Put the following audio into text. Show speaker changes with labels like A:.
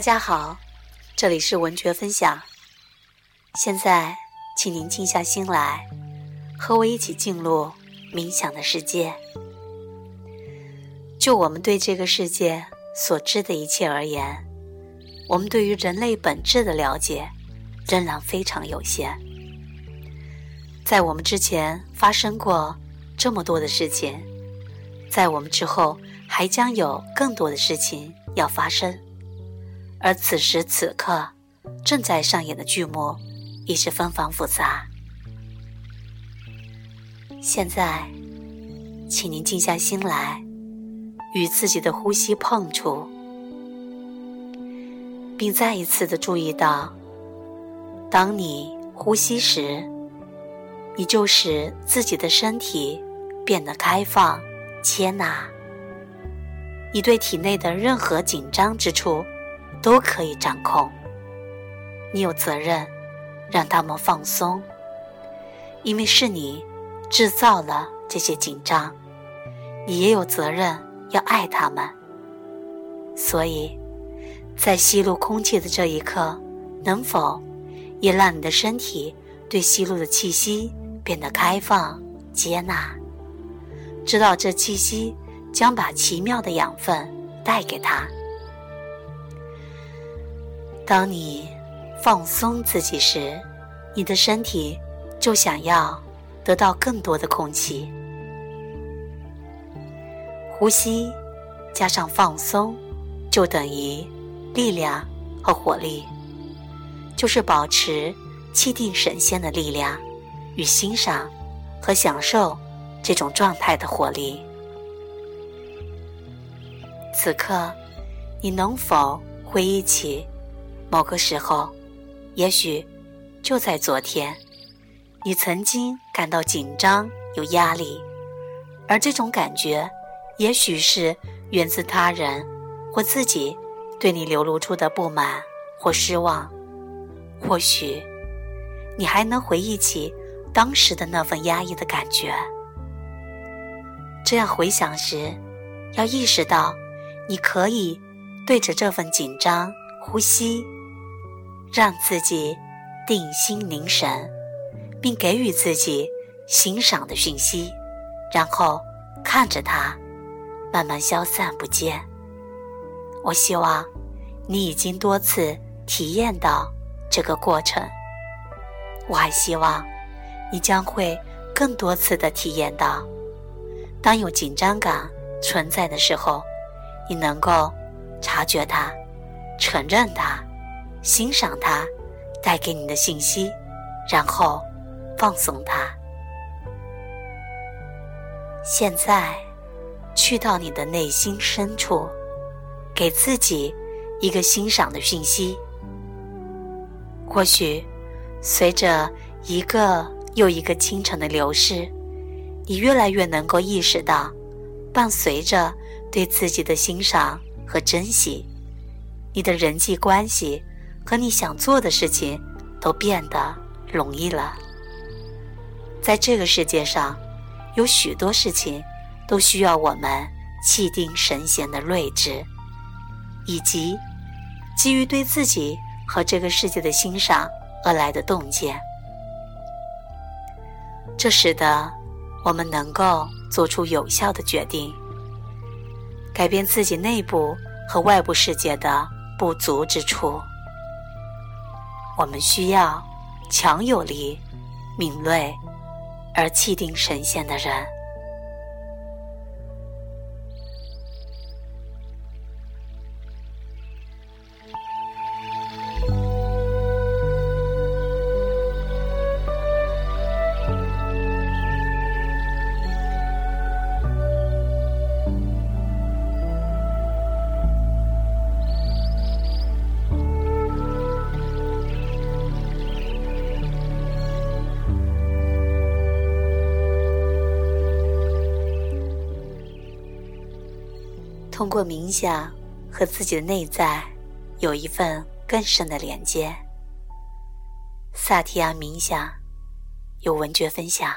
A: 大家好，这里是文觉分享。现在，请您静下心来，和我一起进入冥想的世界。就我们对这个世界所知的一切而言，我们对于人类本质的了解仍然非常有限。在我们之前发生过这么多的事情，在我们之后还将有更多的事情要发生。而此时此刻，正在上演的剧目已是纷繁复杂。现在，请您静下心来，与自己的呼吸碰触，并再一次的注意到，当你呼吸时，你就使自己的身体变得开放、接纳。你对体内的任何紧张之处。都可以掌控。你有责任让他们放松，因为是你制造了这些紧张。你也有责任要爱他们。所以，在吸入空气的这一刻，能否也让你的身体对吸入的气息变得开放、接纳？知道这气息将把奇妙的养分带给他。当你放松自己时，你的身体就想要得到更多的空气。呼吸加上放松，就等于力量和活力，就是保持气定神闲的力量与欣赏和享受这种状态的活力。此刻，你能否回忆起？某个时候，也许就在昨天，你曾经感到紧张、有压力，而这种感觉，也许是源自他人或自己对你流露出的不满或失望。或许，你还能回忆起当时的那份压抑的感觉。这样回想时，要意识到，你可以对着这份紧张呼吸。让自己定心凝神，并给予自己欣赏的讯息，然后看着它慢慢消散不见。我希望你已经多次体验到这个过程，我还希望你将会更多次的体验到，当有紧张感存在的时候，你能够察觉它，承认它。欣赏它带给你的信息，然后放松它。现在，去到你的内心深处，给自己一个欣赏的讯息。或许，随着一个又一个清晨的流逝，你越来越能够意识到，伴随着对自己的欣赏和珍惜，你的人际关系。和你想做的事情都变得容易了。在这个世界上，有许多事情都需要我们气定神闲的睿智，以及基于对自己和这个世界的欣赏而来的洞见。这使得我们能够做出有效的决定，改变自己内部和外部世界的不足之处。我们需要强有力、敏锐而气定神闲的人。通过冥想和自己的内在有一份更深的连接。萨提亚冥想，有文觉分享。